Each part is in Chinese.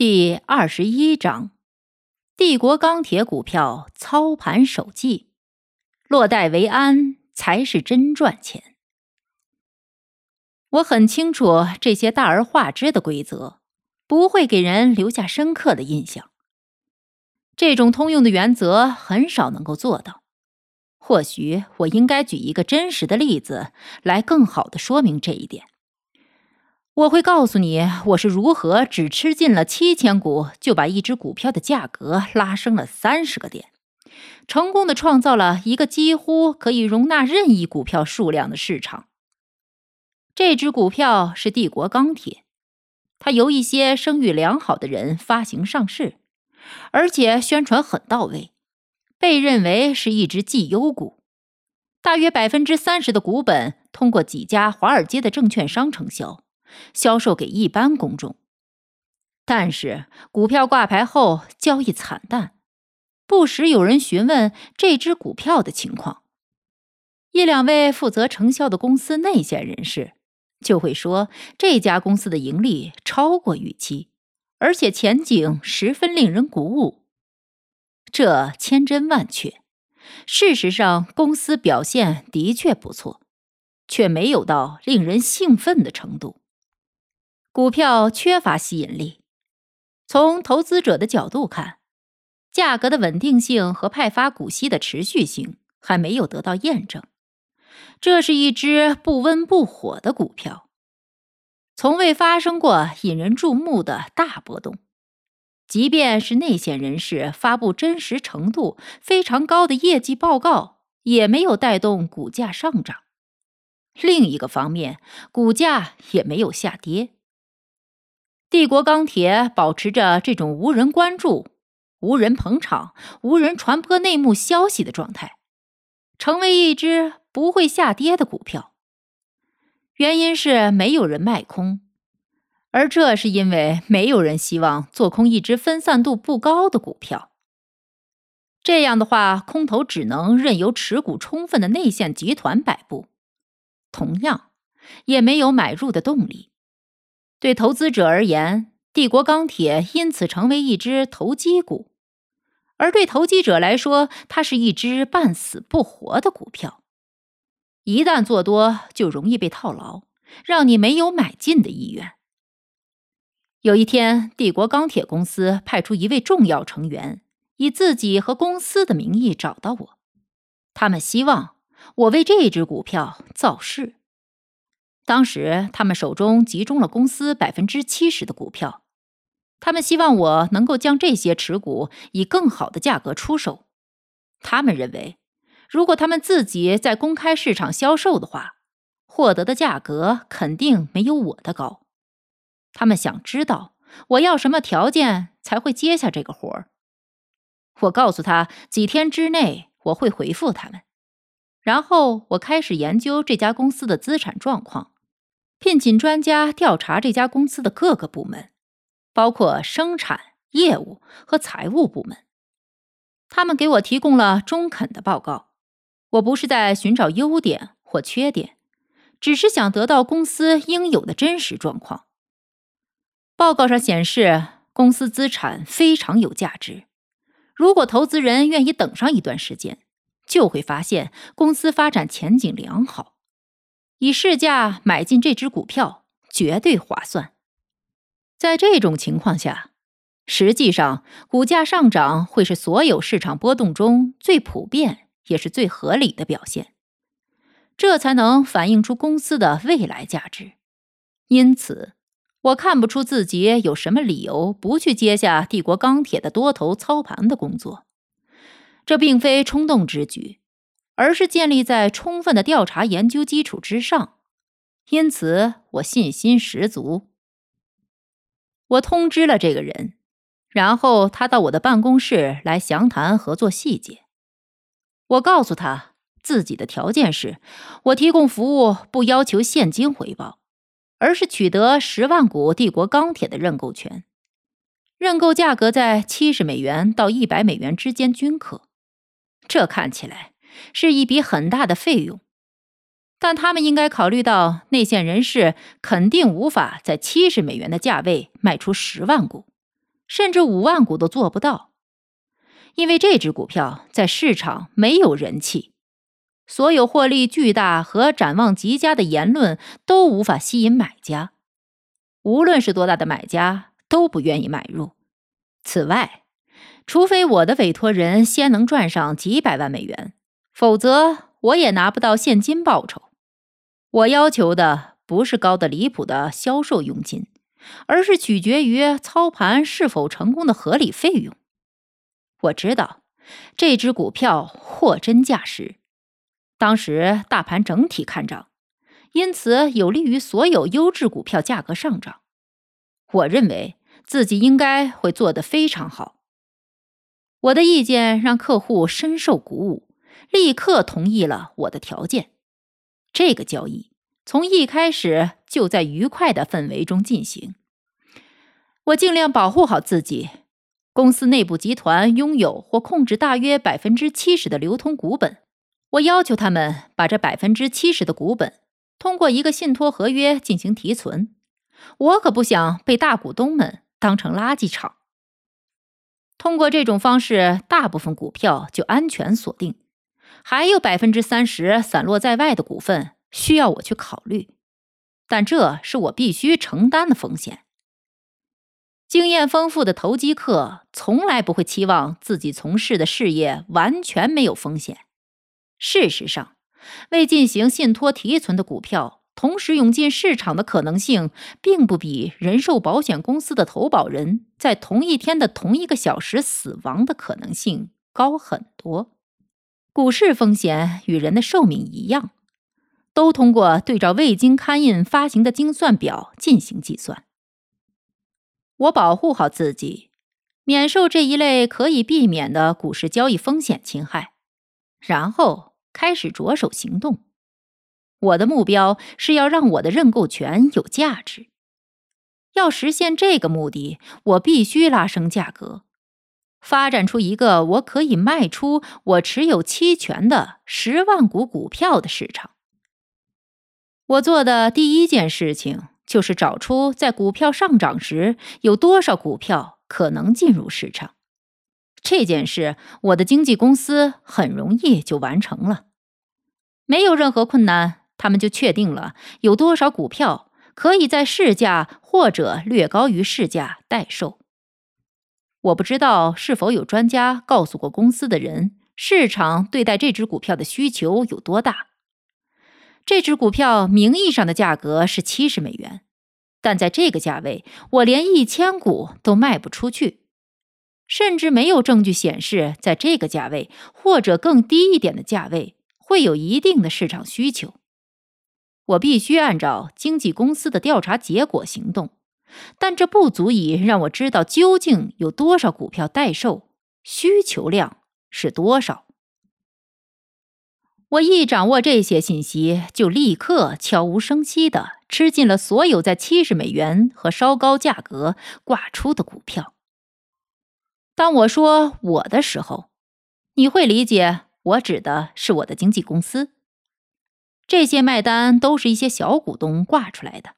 第二十一章：帝国钢铁股票操盘手记，落袋为安才是真赚钱。我很清楚这些大而化之的规则不会给人留下深刻的印象。这种通用的原则很少能够做到。或许我应该举一个真实的例子来更好的说明这一点。我会告诉你，我是如何只吃进了七千股，就把一只股票的价格拉升了三十个点，成功的创造了一个几乎可以容纳任意股票数量的市场。这只股票是帝国钢铁，它由一些声誉良好的人发行上市，而且宣传很到位，被认为是一只绩优股。大约百分之三十的股本通过几家华尔街的证券商承销。销售给一般公众，但是股票挂牌后交易惨淡，不时有人询问这只股票的情况。一两位负责承销的公司内线人士就会说，这家公司的盈利超过预期，而且前景十分令人鼓舞。这千真万确，事实上公司表现的确不错，却没有到令人兴奋的程度。股票缺乏吸引力。从投资者的角度看，价格的稳定性和派发股息的持续性还没有得到验证。这是一只不温不火的股票，从未发生过引人注目的大波动。即便是内线人士发布真实程度非常高的业绩报告，也没有带动股价上涨。另一个方面，股价也没有下跌。帝国钢铁保持着这种无人关注、无人捧场、无人传播内幕消息的状态，成为一只不会下跌的股票。原因是没有人卖空，而这是因为没有人希望做空一只分散度不高的股票。这样的话，空头只能任由持股充分的内线集团摆布，同样也没有买入的动力。对投资者而言，帝国钢铁因此成为一只投机股；而对投机者来说，它是一只半死不活的股票。一旦做多，就容易被套牢，让你没有买进的意愿。有一天，帝国钢铁公司派出一位重要成员，以自己和公司的名义找到我，他们希望我为这只股票造势。当时，他们手中集中了公司百分之七十的股票，他们希望我能够将这些持股以更好的价格出售。他们认为，如果他们自己在公开市场销售的话，获得的价格肯定没有我的高。他们想知道我要什么条件才会接下这个活儿。我告诉他，几天之内我会回复他们。然后我开始研究这家公司的资产状况。聘请专家调查这家公司的各个部门，包括生产、业务和财务部门。他们给我提供了中肯的报告。我不是在寻找优点或缺点，只是想得到公司应有的真实状况。报告上显示，公司资产非常有价值。如果投资人愿意等上一段时间，就会发现公司发展前景良好。以市价买进这只股票绝对划算。在这种情况下，实际上股价上涨会是所有市场波动中最普遍也是最合理的表现，这才能反映出公司的未来价值。因此，我看不出自己有什么理由不去接下帝国钢铁的多头操盘的工作。这并非冲动之举。而是建立在充分的调查研究基础之上，因此我信心十足。我通知了这个人，然后他到我的办公室来详谈合作细节。我告诉他自己的条件是，我提供服务不要求现金回报，而是取得十万股帝国钢铁的认购权，认购价格在七十美元到一百美元之间均可。这看起来是一笔很大的费用。但他们应该考虑到，内线人士肯定无法在七十美元的价位卖出十万股，甚至五万股都做不到，因为这只股票在市场没有人气，所有获利巨大和展望极佳的言论都无法吸引买家，无论是多大的买家都不愿意买入。此外，除非我的委托人先能赚上几百万美元，否则我也拿不到现金报酬。我要求的不是高的离谱的销售佣金，而是取决于操盘是否成功的合理费用。我知道这只股票货真价实，当时大盘整体看涨，因此有利于所有优质股票价格上涨。我认为自己应该会做得非常好。我的意见让客户深受鼓舞，立刻同意了我的条件。这个交易从一开始就在愉快的氛围中进行。我尽量保护好自己。公司内部集团拥有或控制大约百分之七十的流通股本。我要求他们把这百分之七十的股本通过一个信托合约进行提存。我可不想被大股东们当成垃圾场。通过这种方式，大部分股票就安全锁定。还有百分之三十散落在外的股份需要我去考虑，但这是我必须承担的风险。经验丰富的投机客从来不会期望自己从事的事业完全没有风险。事实上，未进行信托提存的股票同时涌进市场的可能性，并不比人寿保险公司的投保人在同一天的同一个小时死亡的可能性高很多。股市风险与人的寿命一样，都通过对照未经刊印发行的精算表进行计算。我保护好自己，免受这一类可以避免的股市交易风险侵害，然后开始着手行动。我的目标是要让我的认购权有价值。要实现这个目的，我必须拉升价格。发展出一个我可以卖出我持有期权的十万股股票的市场。我做的第一件事情就是找出在股票上涨时有多少股票可能进入市场。这件事，我的经纪公司很容易就完成了，没有任何困难，他们就确定了有多少股票可以在市价或者略高于市价待售。我不知道是否有专家告诉过公司的人，市场对待这只股票的需求有多大。这只股票名义上的价格是七十美元，但在这个价位，我连一千股都卖不出去，甚至没有证据显示在这个价位或者更低一点的价位会有一定的市场需求。我必须按照经纪公司的调查结果行动。但这不足以让我知道究竟有多少股票待售，需求量是多少。我一掌握这些信息，就立刻悄无声息地吃进了所有在七十美元和稍高价格挂出的股票。当我说“我的”时候，你会理解我指的是我的经纪公司。这些卖单都是一些小股东挂出来的。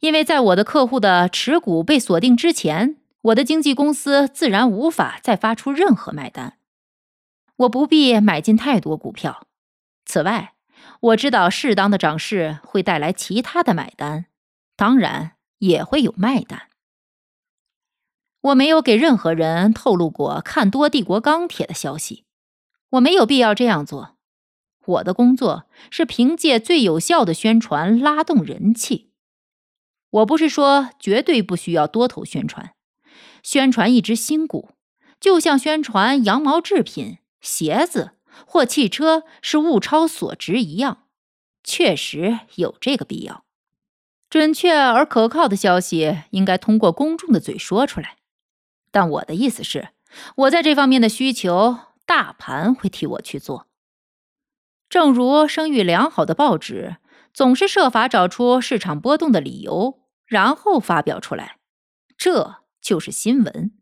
因为在我的客户的持股被锁定之前，我的经纪公司自然无法再发出任何卖单。我不必买进太多股票。此外，我知道适当的涨势会带来其他的买单，当然也会有卖单。我没有给任何人透露过看多帝国钢铁的消息，我没有必要这样做。我的工作是凭借最有效的宣传拉动人气。我不是说绝对不需要多头宣传，宣传一只新股，就像宣传羊毛制品、鞋子或汽车是物超所值一样，确实有这个必要。准确而可靠的消息应该通过公众的嘴说出来。但我的意思是，我在这方面的需求，大盘会替我去做。正如声誉良好的报纸总是设法找出市场波动的理由，然后发表出来，这就是新闻。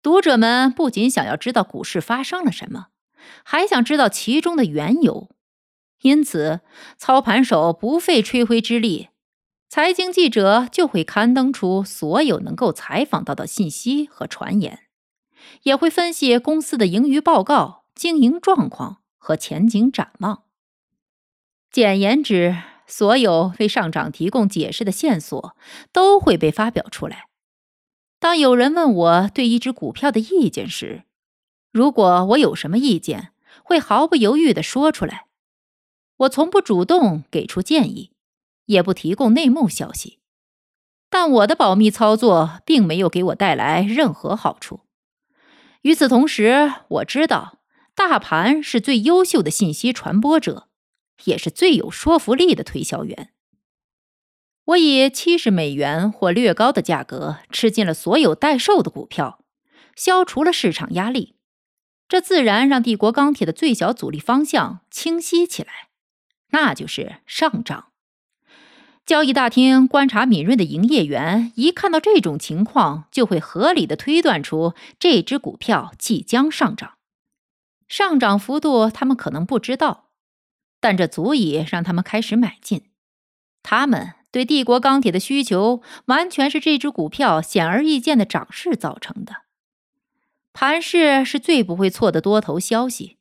读者们不仅想要知道股市发生了什么，还想知道其中的缘由。因此，操盘手不费吹灰之力，财经记者就会刊登出所有能够采访到的信息和传言，也会分析公司的盈余报告、经营状况和前景展望。简言之，所有为上涨提供解释的线索都会被发表出来。当有人问我对一只股票的意见时，如果我有什么意见，会毫不犹豫地说出来。我从不主动给出建议，也不提供内幕消息，但我的保密操作并没有给我带来任何好处。与此同时，我知道大盘是最优秀的信息传播者，也是最有说服力的推销员。我以七十美元或略高的价格吃进了所有待售的股票，消除了市场压力，这自然让帝国钢铁的最小阻力方向清晰起来。那就是上涨。交易大厅观察敏锐的营业员，一看到这种情况，就会合理的推断出这只股票即将上涨。上涨幅度他们可能不知道，但这足以让他们开始买进。他们对帝国钢铁的需求，完全是这只股票显而易见的涨势造成的。盘势是最不会错的多头消息。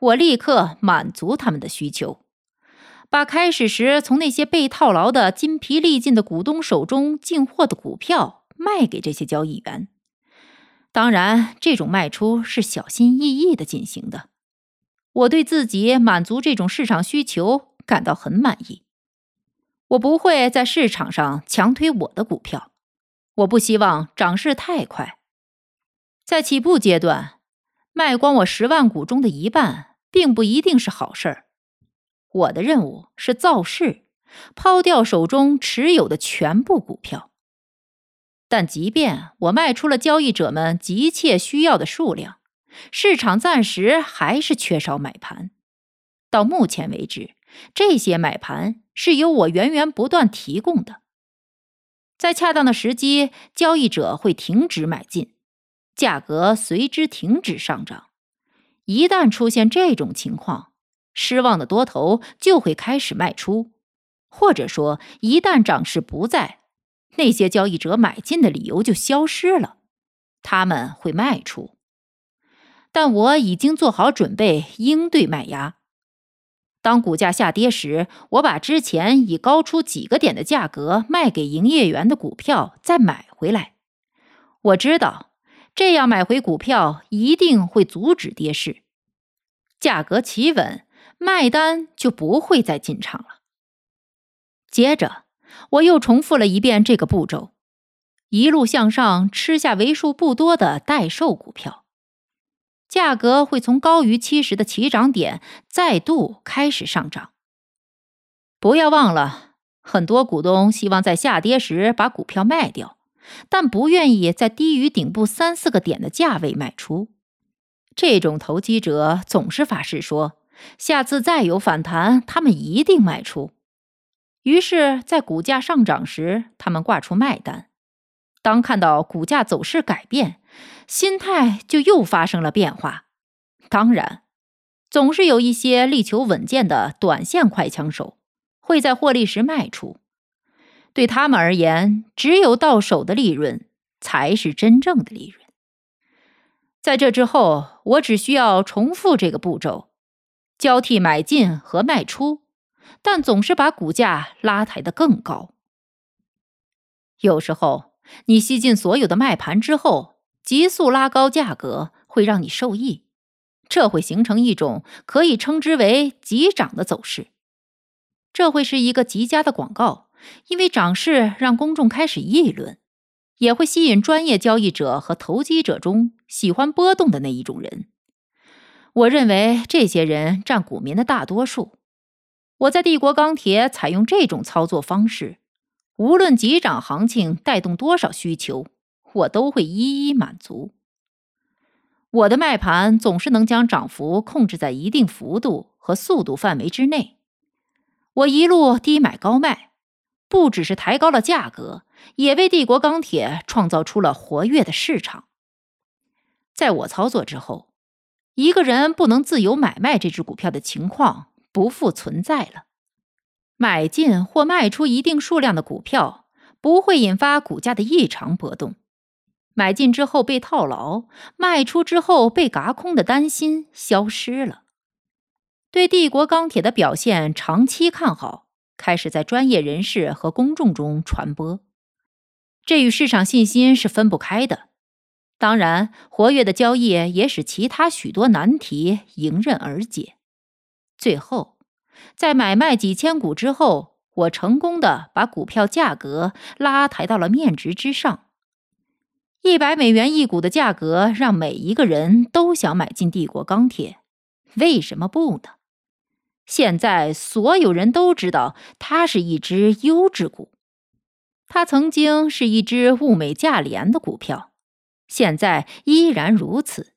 我立刻满足他们的需求。把开始时从那些被套牢的筋疲力尽的股东手中进货的股票卖给这些交易员，当然，这种卖出是小心翼翼的进行的。我对自己满足这种市场需求感到很满意。我不会在市场上强推我的股票，我不希望涨势太快。在起步阶段，卖光我十万股中的一半，并不一定是好事儿。我的任务是造势，抛掉手中持有的全部股票。但即便我卖出了交易者们急切需要的数量，市场暂时还是缺少买盘。到目前为止，这些买盘是由我源源不断提供的。在恰当的时机，交易者会停止买进，价格随之停止上涨。一旦出现这种情况，失望的多头就会开始卖出，或者说，一旦涨势不在，那些交易者买进的理由就消失了，他们会卖出。但我已经做好准备应对卖压。当股价下跌时，我把之前以高出几个点的价格卖给营业员的股票再买回来。我知道，这样买回股票一定会阻止跌势，价格企稳。卖单就不会再进场了。接着，我又重复了一遍这个步骤，一路向上吃下为数不多的待售股票，价格会从高于七十的起涨点再度开始上涨。不要忘了，很多股东希望在下跌时把股票卖掉，但不愿意在低于顶部三四个点的价位卖出。这种投机者总是发誓说。下次再有反弹，他们一定卖出。于是，在股价上涨时，他们挂出卖单；当看到股价走势改变，心态就又发生了变化。当然，总是有一些力求稳健的短线快枪手会在获利时卖出。对他们而言，只有到手的利润才是真正的利润。在这之后，我只需要重复这个步骤。交替买进和卖出，但总是把股价拉抬得更高。有时候，你吸进所有的卖盘之后，急速拉高价格，会让你受益，这会形成一种可以称之为急涨的走势。这会是一个极佳的广告，因为涨势让公众开始议论，也会吸引专业交易者和投机者中喜欢波动的那一种人。我认为这些人占股民的大多数。我在帝国钢铁采用这种操作方式，无论急涨行情带动多少需求，我都会一一满足。我的卖盘总是能将涨幅控制在一定幅度和速度范围之内。我一路低买高卖，不只是抬高了价格，也为帝国钢铁创造出了活跃的市场。在我操作之后，一个人不能自由买卖这只股票的情况不复存在了。买进或卖出一定数量的股票，不会引发股价的异常波动。买进之后被套牢，卖出之后被嘎空的担心消失了。对帝国钢铁的表现长期看好，开始在专业人士和公众中传播。这与市场信心是分不开的。当然，活跃的交易也使其他许多难题迎刃而解。最后。在买卖几千股之后，我成功的把股票价格拉抬到了面值之上。一百美元一股的价格让每一个人都想买进帝国钢铁，为什么不呢？现在所有人都知道它是一只优质股，它曾经是一只物美价廉的股票，现在依然如此。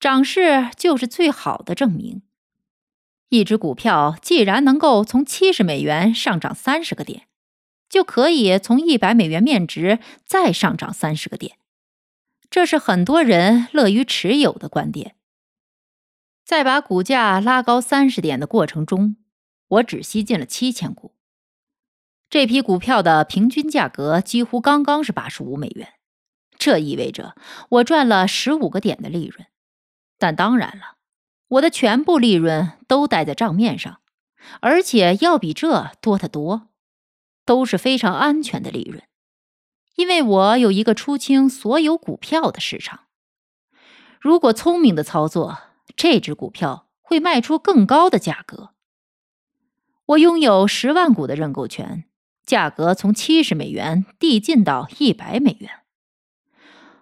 涨势就是最好的证明。一只股票既然能够从七十美元上涨三十个点，就可以从一百美元面值再上涨三十个点，这是很多人乐于持有的观点。在把股价拉高三十点的过程中，我只吸进了七千股。这批股票的平均价格几乎刚刚是八十五美元，这意味着我赚了十五个点的利润。但当然了。我的全部利润都待在账面上，而且要比这多得多，都是非常安全的利润，因为我有一个出清所有股票的市场。如果聪明的操作，这只股票会卖出更高的价格。我拥有十万股的认购权，价格从七十美元递进到一百美元。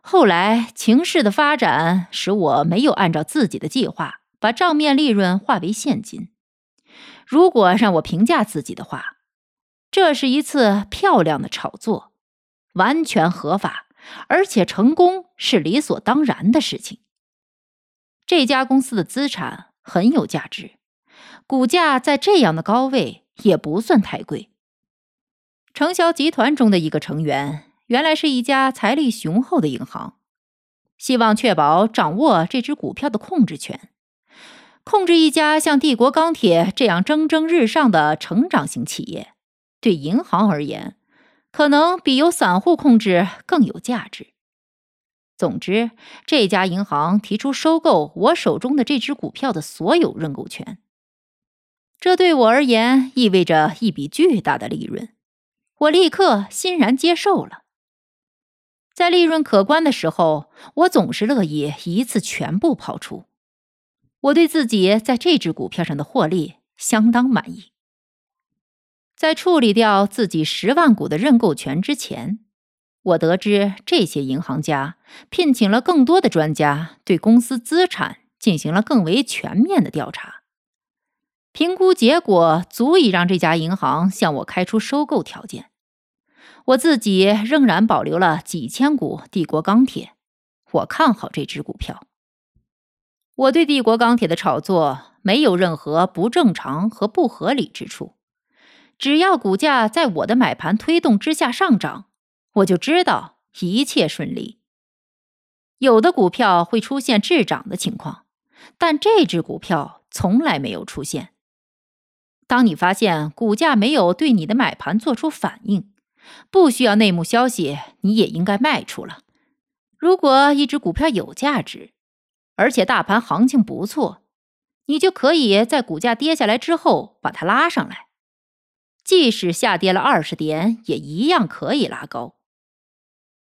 后来情势的发展使我没有按照自己的计划。把账面利润化为现金。如果让我评价自己的话，这是一次漂亮的炒作，完全合法，而且成功是理所当然的事情。这家公司的资产很有价值，股价在这样的高位也不算太贵。承销集团中的一个成员，原来是一家财力雄厚的银行，希望确保掌握这只股票的控制权。控制一家像帝国钢铁这样蒸蒸日上的成长型企业，对银行而言，可能比由散户控制更有价值。总之，这家银行提出收购我手中的这只股票的所有认购权，这对我而言意味着一笔巨大的利润。我立刻欣然接受了。在利润可观的时候，我总是乐意一次全部抛出。我对自己在这只股票上的获利相当满意。在处理掉自己十万股的认购权之前，我得知这些银行家聘请了更多的专家，对公司资产进行了更为全面的调查。评估结果足以让这家银行向我开出收购条件。我自己仍然保留了几千股帝国钢铁，我看好这只股票。我对帝国钢铁的炒作没有任何不正常和不合理之处，只要股价在我的买盘推动之下上涨，我就知道一切顺利。有的股票会出现滞涨的情况，但这只股票从来没有出现。当你发现股价没有对你的买盘做出反应，不需要内幕消息，你也应该卖出了。如果一只股票有价值，而且大盘行情不错，你就可以在股价跌下来之后把它拉上来，即使下跌了二十点，也一样可以拉高。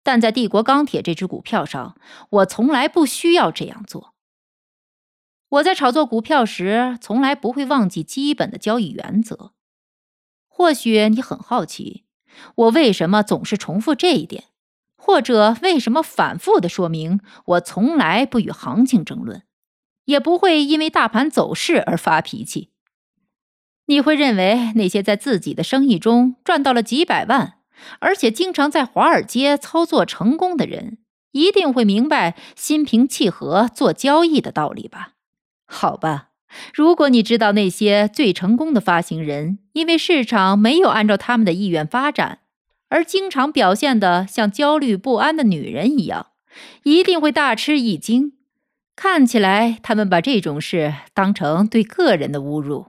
但在帝国钢铁这只股票上，我从来不需要这样做。我在炒作股票时，从来不会忘记基本的交易原则。或许你很好奇，我为什么总是重复这一点。或者为什么反复的说明，我从来不与行情争论，也不会因为大盘走势而发脾气。你会认为那些在自己的生意中赚到了几百万，而且经常在华尔街操作成功的人，一定会明白心平气和做交易的道理吧？好吧，如果你知道那些最成功的发行人，因为市场没有按照他们的意愿发展，而经常表现得像焦虑不安的女人一样，一定会大吃一惊。看起来，他们把这种事当成对个人的侮辱，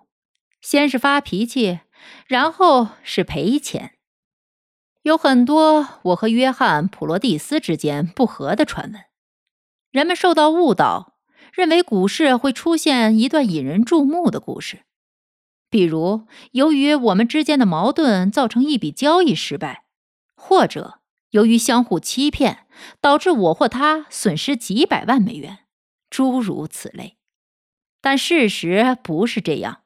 先是发脾气，然后是赔钱。有很多我和约翰·普罗蒂斯之间不和的传闻，人们受到误导，认为股市会出现一段引人注目的故事，比如由于我们之间的矛盾造成一笔交易失败，或者由于相互欺骗导致我或他损失几百万美元。诸如此类，但事实不是这样。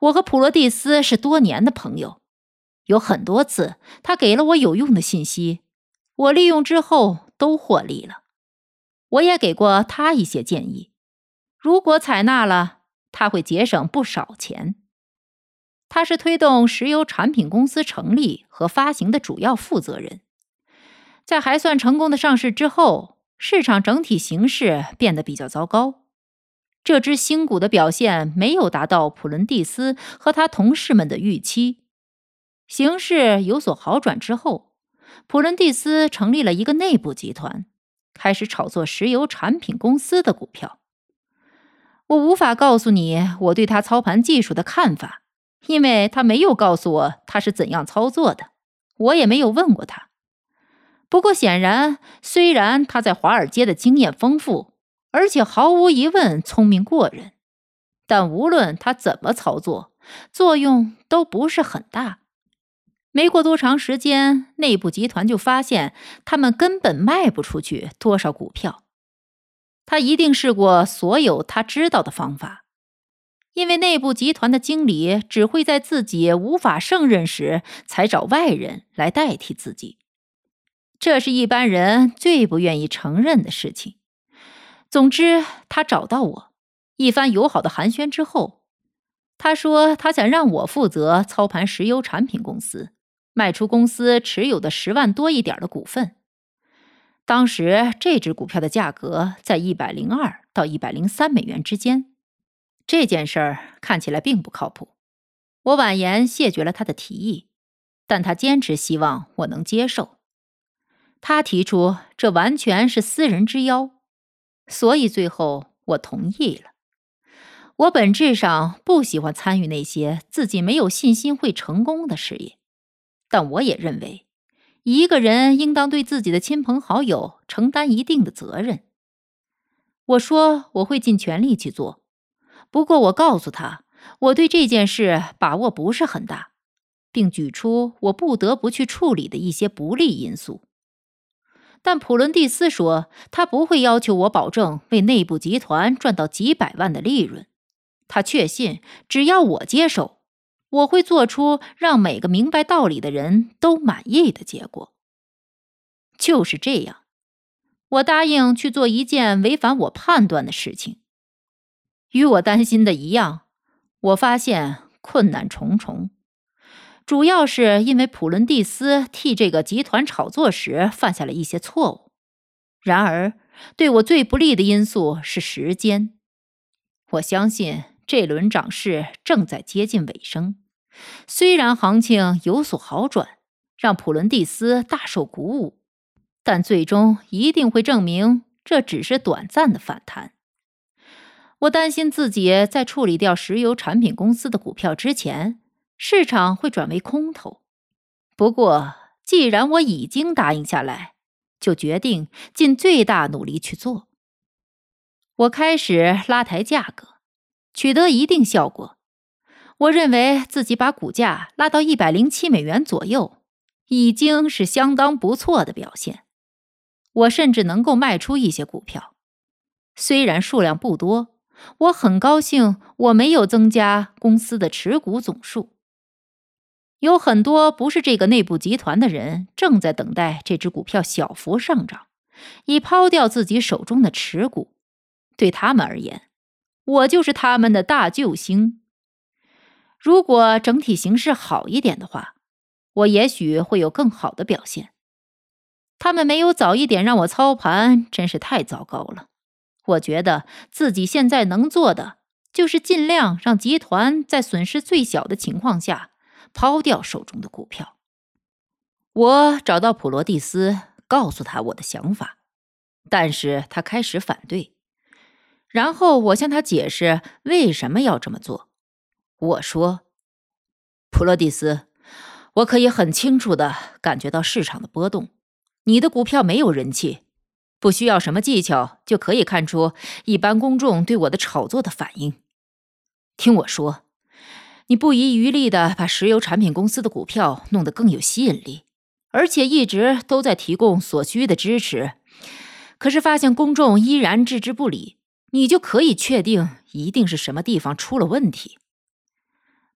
我和普罗蒂斯是多年的朋友，有很多次他给了我有用的信息，我利用之后都获利了。我也给过他一些建议，如果采纳了，他会节省不少钱。他是推动石油产品公司成立和发行的主要负责人，在还算成功的上市之后。市场整体形势变得比较糟糕，这只新股的表现没有达到普伦蒂斯和他同事们的预期。形势有所好转之后，普伦蒂斯成立了一个内部集团，开始炒作石油产品公司的股票。我无法告诉你我对他操盘技术的看法，因为他没有告诉我他是怎样操作的，我也没有问过他。不过，显然，虽然他在华尔街的经验丰富，而且毫无疑问聪明过人，但无论他怎么操作，作用都不是很大。没过多长时间，内部集团就发现他们根本卖不出去多少股票。他一定试过所有他知道的方法，因为内部集团的经理只会在自己无法胜任时才找外人来代替自己。这是一般人最不愿意承认的事情。总之，他找到我，一番友好的寒暄之后，他说他想让我负责操盘石油产品公司，卖出公司持有的十万多一点的股份。当时这只股票的价格在一百零二到一百零三美元之间。这件事儿看起来并不靠谱。我婉言谢绝了他的提议，但他坚持希望我能接受。他提出这完全是私人之邀，所以最后我同意了。我本质上不喜欢参与那些自己没有信心会成功的事业，但我也认为一个人应当对自己的亲朋好友承担一定的责任。我说我会尽全力去做，不过我告诉他我对这件事把握不是很大，并举出我不得不去处理的一些不利因素。但普伦蒂斯说，他不会要求我保证为内部集团赚到几百万的利润。他确信，只要我接手，我会做出让每个明白道理的人都满意的结果。就是这样，我答应去做一件违反我判断的事情。与我担心的一样，我发现困难重重。主要是因为普伦蒂斯替这个集团炒作时犯下了一些错误。然而，对我最不利的因素是时间。我相信这轮涨势正在接近尾声。虽然行情有所好转，让普伦蒂斯大受鼓舞，但最终一定会证明这只是短暂的反弹。我担心自己在处理掉石油产品公司的股票之前。市场会转为空头，不过既然我已经答应下来，就决定尽最大努力去做。我开始拉抬价格，取得一定效果。我认为自己把股价拉到一百零七美元左右，已经是相当不错的表现。我甚至能够卖出一些股票，虽然数量不多。我很高兴我没有增加公司的持股总数。有很多不是这个内部集团的人正在等待这只股票小幅上涨，以抛掉自己手中的持股。对他们而言，我就是他们的大救星。如果整体形势好一点的话，我也许会有更好的表现。他们没有早一点让我操盘，真是太糟糕了。我觉得自己现在能做的，就是尽量让集团在损失最小的情况下抛掉手中的股票。我找到普罗蒂斯，告诉他我的想法，但是他开始反对。然后我向他解释为什么要这么做。我说：“普罗蒂斯，我可以很清楚的感觉到市场的波动。你的股票没有人气。”不需要什么技巧就可以看出一般公众对我的炒作的反应。听我说，你不遗余力的把石油产品公司的股票弄得更有吸引力，而且一直都在提供所需的支持。可是发现公众依然置之不理，你就可以确定一定是什么地方出了问题。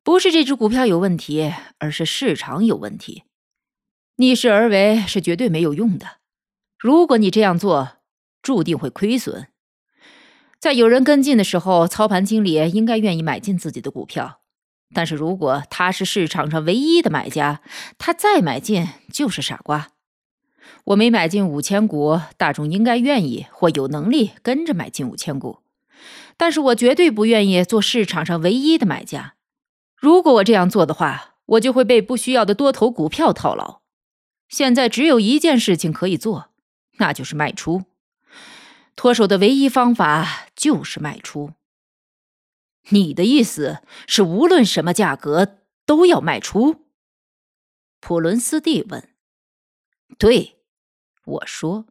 不是这只股票有问题，而是市场有问题。逆势而为是绝对没有用的。如果你这样做，注定会亏损。在有人跟进的时候，操盘经理应该愿意买进自己的股票。但是如果他是市场上唯一的买家，他再买进就是傻瓜。我没买进五千股，大众应该愿意或有能力跟着买进五千股。但是我绝对不愿意做市场上唯一的买家。如果我这样做的话，我就会被不需要的多头股票套牢。现在只有一件事情可以做。那就是卖出，脱手的唯一方法就是卖出。你的意思是，无论什么价格都要卖出？普伦斯蒂问。对，我说。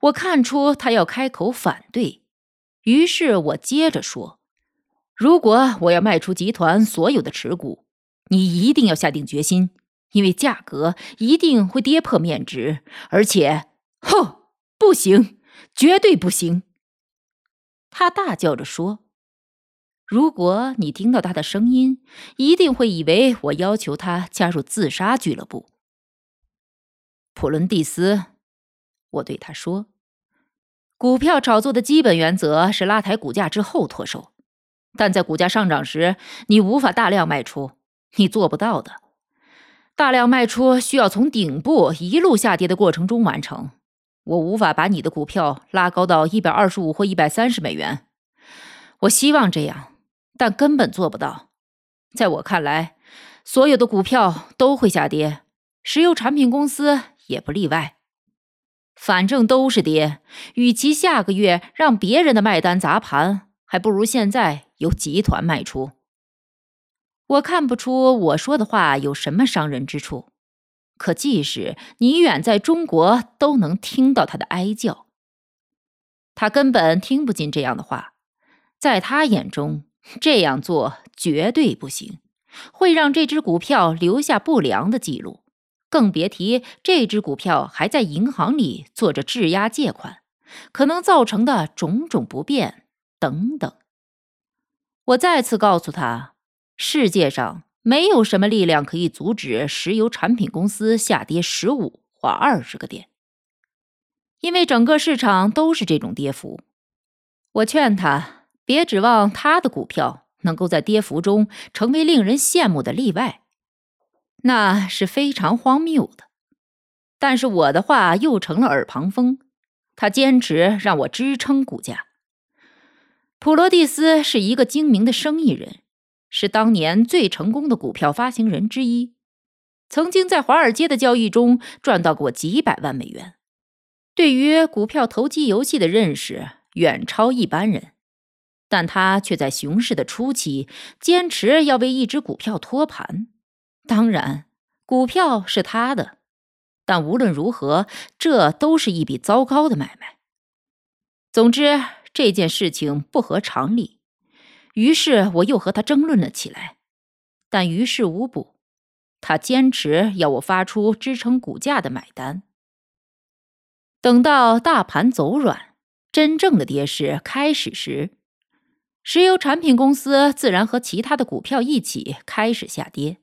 我看出他要开口反对，于是我接着说：如果我要卖出集团所有的持股，你一定要下定决心，因为价格一定会跌破面值，而且。哼，不行，绝对不行！他大叫着说：“如果你听到他的声音，一定会以为我要求他加入自杀俱乐部。”普伦蒂斯，我对他说：“股票炒作的基本原则是拉抬股价之后脱手，但在股价上涨时，你无法大量卖出，你做不到的。大量卖出需要从顶部一路下跌的过程中完成。”我无法把你的股票拉高到一百二十五或一百三十美元。我希望这样，但根本做不到。在我看来，所有的股票都会下跌，石油产品公司也不例外。反正都是跌，与其下个月让别人的卖单砸盘，还不如现在由集团卖出。我看不出我说的话有什么伤人之处。可即使你远在中国，都能听到他的哀叫。他根本听不进这样的话，在他眼中，这样做绝对不行，会让这只股票留下不良的记录，更别提这只股票还在银行里做着质押借款，可能造成的种种不便等等。我再次告诉他，世界上。没有什么力量可以阻止石油产品公司下跌十五或二十个点，因为整个市场都是这种跌幅。我劝他别指望他的股票能够在跌幅中成为令人羡慕的例外，那是非常荒谬的。但是我的话又成了耳旁风。他坚持让我支撑股价。普罗蒂斯是一个精明的生意人。是当年最成功的股票发行人之一，曾经在华尔街的交易中赚到过几百万美元。对于股票投机游戏的认识远超一般人，但他却在熊市的初期坚持要为一只股票托盘。当然，股票是他的，但无论如何，这都是一笔糟糕的买卖。总之，这件事情不合常理。于是我又和他争论了起来，但于事无补。他坚持要我发出支撑股价的买单。等到大盘走软，真正的跌势开始时，石油产品公司自然和其他的股票一起开始下跌。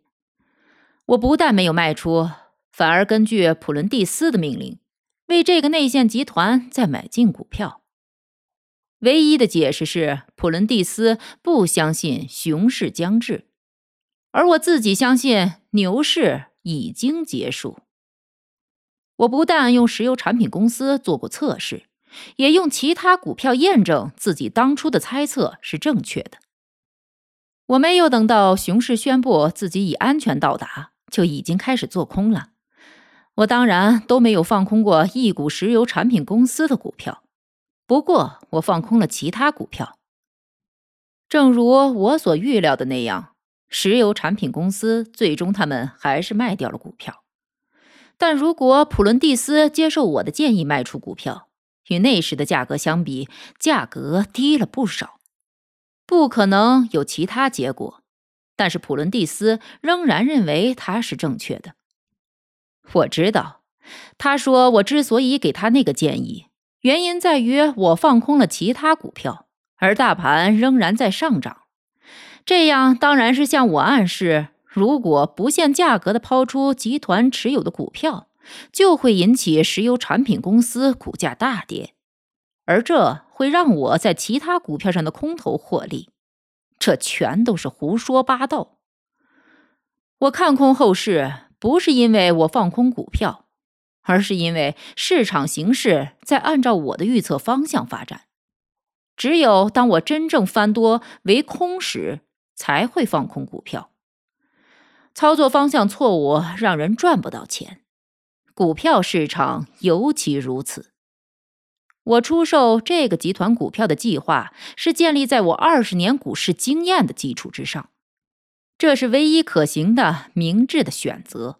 我不但没有卖出，反而根据普伦蒂斯的命令，为这个内线集团再买进股票。唯一的解释是，普伦蒂斯不相信熊市将至。而我自己相信牛市已经结束。我不但用石油产品公司做过测试，也用其他股票验证自己当初的猜测是正确的。我没有等到熊市宣布自己已安全到达，就已经开始做空了。我当然都没有放空过一股石油产品公司的股票，不过我放空了其他股票。正如我所预料的那样，石油产品公司最终他们还是卖掉了股票。但如果普伦蒂斯接受我的建议卖出股票，与那时的价格相比，价格低了不少。不可能有其他结果，但是普伦蒂斯仍然认为他是正确的。我知道，他说我之所以给他那个建议，原因在于我放空了其他股票，而大盘仍然在上涨。这样当然是向我暗示，如果不限价格的抛出集团持有的股票，就会引起石油产品公司股价大跌。而这会让我在其他股票上的空头获利，这全都是胡说八道。我看空后市，不是因为我放空股票，而是因为市场形势在按照我的预测方向发展。只有当我真正翻多为空时，才会放空股票。操作方向错误，让人赚不到钱。股票市场尤其如此。我出售这个集团股票的计划是建立在我二十年股市经验的基础之上，这是唯一可行的明智的选择。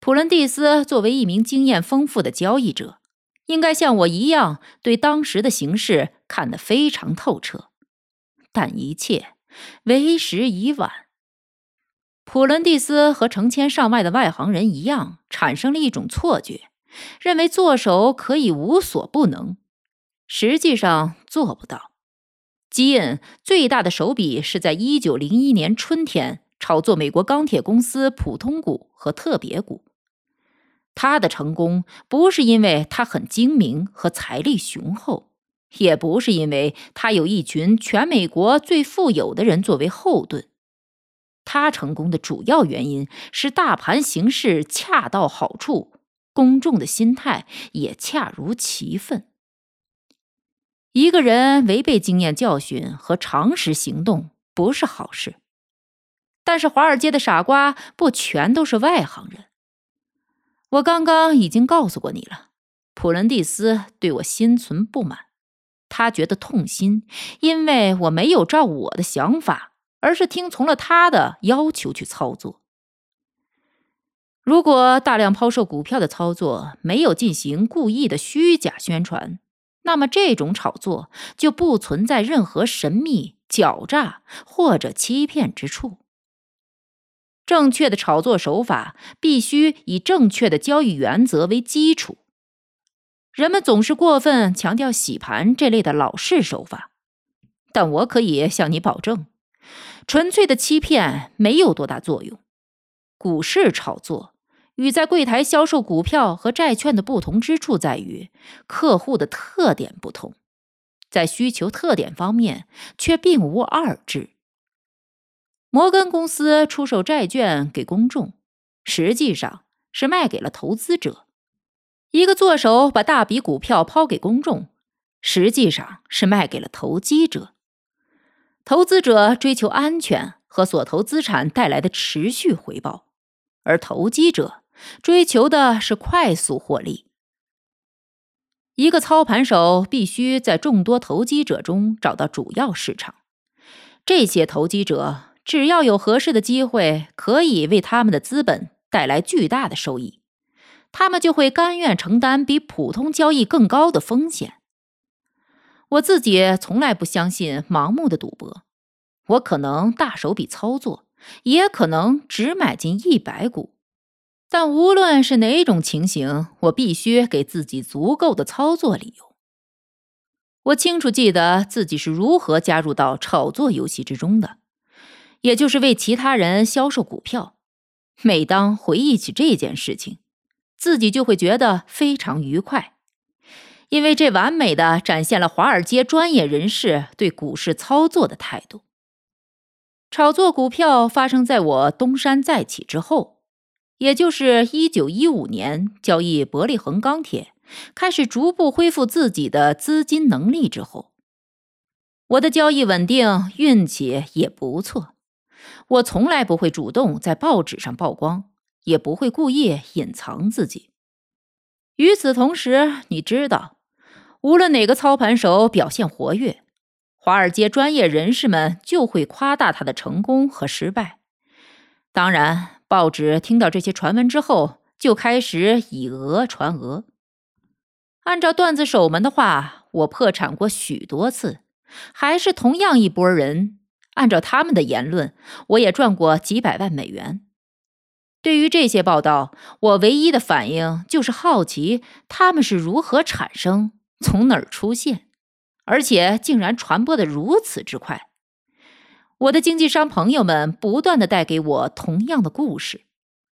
普伦蒂斯作为一名经验丰富的交易者，应该像我一样对当时的形势看得非常透彻，但一切为时已晚。普伦蒂斯和成千上万的外行人一样，产生了一种错觉。认为做手可以无所不能，实际上做不到。基恩最大的手笔是在一九零一年春天炒作美国钢铁公司普通股和特别股。他的成功不是因为他很精明和财力雄厚，也不是因为他有一群全美国最富有的人作为后盾。他成功的主要原因是大盘形势恰到好处。公众的心态也恰如其分。一个人违背经验教训和常识行动不是好事，但是华尔街的傻瓜不全都是外行人。我刚刚已经告诉过你了，普伦蒂斯对我心存不满，他觉得痛心，因为我没有照我的想法，而是听从了他的要求去操作。如果大量抛售股票的操作没有进行故意的虚假宣传，那么这种炒作就不存在任何神秘、狡诈或者欺骗之处。正确的炒作手法必须以正确的交易原则为基础。人们总是过分强调洗盘这类的老式手法，但我可以向你保证，纯粹的欺骗没有多大作用。股市炒作。与在柜台销售股票和债券的不同之处在于，客户的特点不同，在需求特点方面却并无二致。摩根公司出售债券给公众，实际上是卖给了投资者；一个作手把大笔股票抛给公众，实际上是卖给了投机者。投资者追求安全和所投资产带来的持续回报，而投机者。追求的是快速获利。一个操盘手必须在众多投机者中找到主要市场。这些投机者只要有合适的机会，可以为他们的资本带来巨大的收益，他们就会甘愿承担比普通交易更高的风险。我自己从来不相信盲目的赌博。我可能大手笔操作，也可能只买进一百股。但无论是哪种情形，我必须给自己足够的操作理由。我清楚记得自己是如何加入到炒作游戏之中的，也就是为其他人销售股票。每当回忆起这件事情，自己就会觉得非常愉快，因为这完美的展现了华尔街专业人士对股市操作的态度。炒作股票发生在我东山再起之后，也就是一九一五年交易伯利恒钢铁，开始逐步恢复自己的资金能力之后。我的交易稳定，运气也不错。我从来不会主动在报纸上曝光，也不会故意隐藏自己。与此同时，你知道，无论哪个操盘手表现活跃。华尔街专业人士们就会夸大他的成功和失败。当然，报纸听到这些传闻之后，就开始以讹传讹。按照段子手们的话，我破产过许多次，还是同样一拨人。按照他们的言论，我也赚过几百万美元。对于这些报道，我唯一的反应就是好奇，他们是如何产生，从哪儿出现。而且竟然传播的如此之快，我的经纪商朋友们不断的带给我同样的故事，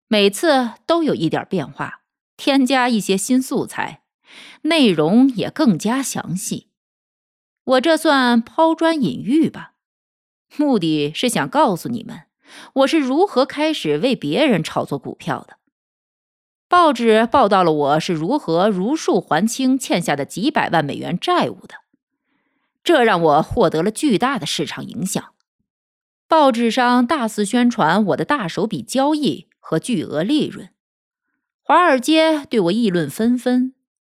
每次都有一点变化，添加一些新素材，内容也更加详细。我这算抛砖引玉吧，目的是想告诉你们，我是如何开始为别人炒作股票的。报纸报道了我是如何如数还清欠下的几百万美元债务的。这让我获得了巨大的市场影响，报纸上大肆宣传我的大手笔交易和巨额利润，华尔街对我议论纷纷。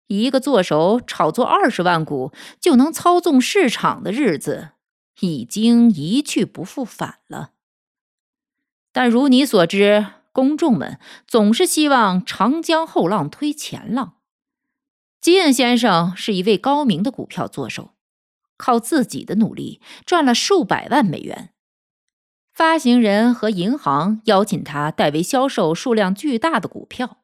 一个做手炒作二十万股就能操纵市场的日子，已经一去不复返了。但如你所知，公众们总是希望长江后浪推前浪。基恩先生是一位高明的股票作手。靠自己的努力赚了数百万美元，发行人和银行邀请他代为销售数量巨大的股票。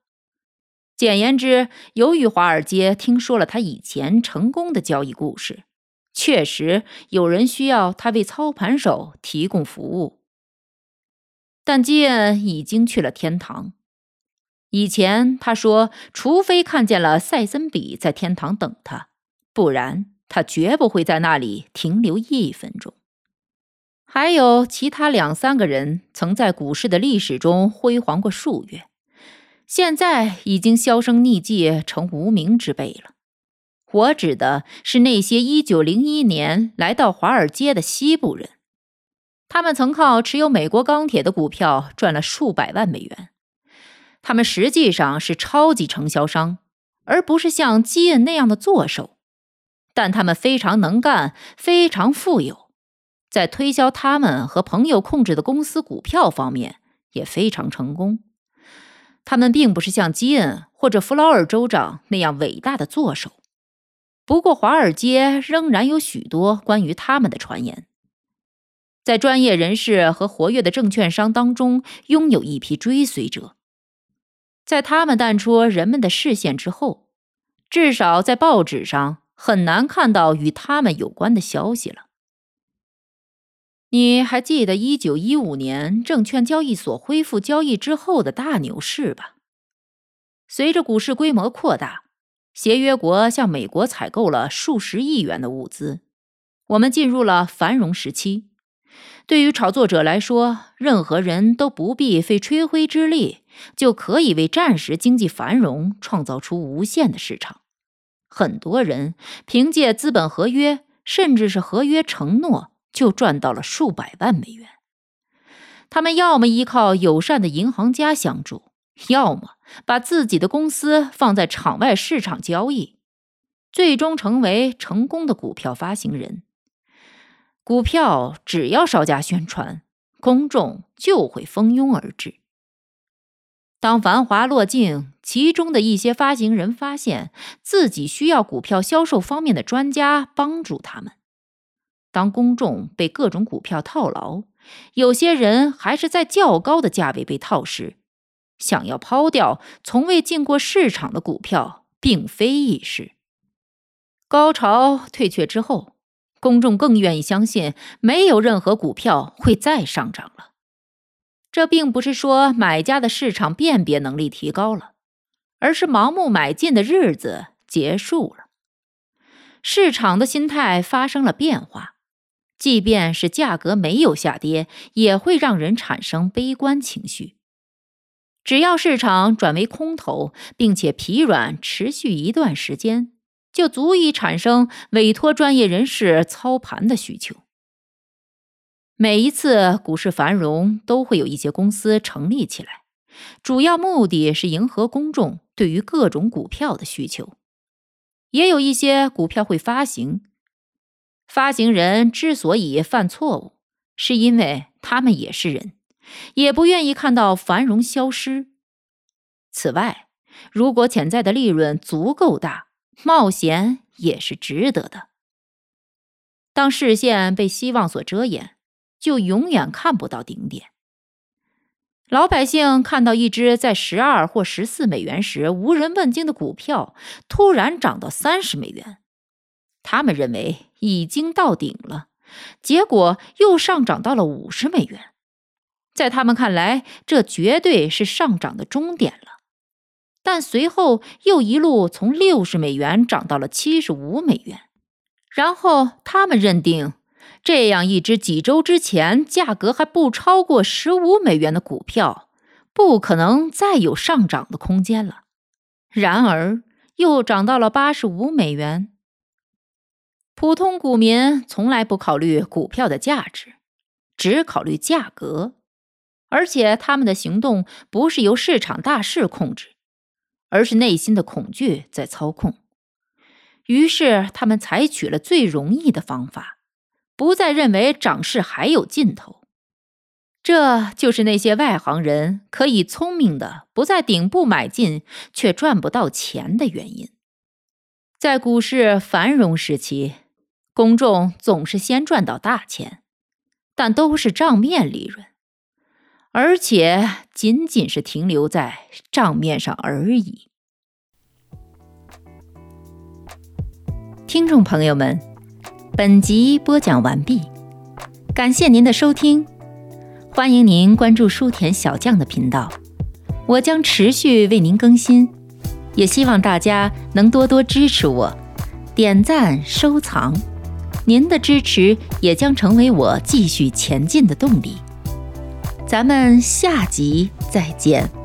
简言之，由于华尔街听说了他以前成功的交易故事，确实有人需要他为操盘手提供服务。但基恩已经去了天堂。以前他说，除非看见了塞森比在天堂等他，不然。他绝不会在那里停留一分钟。还有其他两三个人曾在股市的历史中辉煌过数月，现在已经销声匿迹成无名之辈了。我指的是那些1901年来到华尔街的西部人，他们曾靠持有美国钢铁的股票赚了数百万美元。他们实际上是超级承销商，而不是像基恩那样的作手。但他们非常能干，非常富有，在推销他们和朋友控制的公司股票方面也非常成功。他们并不是像基恩或者弗劳尔州长那样伟大的作手，不过华尔街仍然有许多关于他们的传言。在专业人士和活跃的证券商当中，拥有一批追随者。在他们淡出人们的视线之后，至少在报纸上。很难看到与他们有关的消息了。你还记得一九一五年证券交易所恢复交易之后的大牛市吧？随着股市规模扩大，协约国向美国采购了数十亿元的物资，我们进入了繁荣时期。对于炒作者来说，任何人都不必费吹灰之力，就可以为战时经济繁荣创造出无限的市场。很多人凭借资本合约，甚至是合约承诺，就赚到了数百万美元。他们要么依靠友善的银行家相助，要么把自己的公司放在场外市场交易，最终成为成功的股票发行人。股票只要稍加宣传，公众就会蜂拥而至。当繁华落尽，其中的一些发行人发现自己需要股票销售方面的专家帮助他们。当公众被各种股票套牢，有些人还是在较高的价位被套时，想要抛掉从未进过市场的股票，并非易事。高潮退却之后，公众更愿意相信没有任何股票会再上涨了。这并不是说买家的市场辨别能力提高了，而是盲目买进的日子结束了。市场的心态发生了变化，即便是价格没有下跌，也会让人产生悲观情绪。只要市场转为空头，并且疲软持续一段时间，就足以产生委托专业人士操盘的需求。每一次股市繁荣，都会有一些公司成立起来，主要目的是迎合公众对于各种股票的需求。也有一些股票会发行，发行人之所以犯错误，是因为他们也是人。也不愿意看到繁荣消失。此外，如果潜在的利润足够大，冒险也是值得的。当视线被希望所遮掩，就永远看不到顶点。老百姓看到一只在十二或十四美元时无人问津的股票突然涨到三十美元，他们认为已经到顶了，结果又上涨到了五十美元。在他们看来，这绝对是上涨的终点了。但随后又一路从六十美元涨到了七十五美元，然后他们认定，这样一只几周之前价格还不超过十五美元的股票，不可能再有上涨的空间了。然而，又涨到了八十五美元。普通股民从来不考虑股票的价值，只考虑价格。而且他们的行动不是由市场大势控制，而是内心的恐惧在操控。于是他们采取了最容易的方法，不再认为涨势还有尽头。这就是那些外行人可以聪明的不在顶部买进却赚不到钱的原因。在股市繁荣时期，公众总是先赚到大钱，但都是账面利润。而且仅仅是停留在账面上而已。听众朋友们，本集播讲完毕，感谢您的收听，欢迎您关注书田小将的频道，我将持续为您更新，也希望大家能多多支持我，点赞收藏，您的支持也将成为我继续前进的动力。咱们下集再见。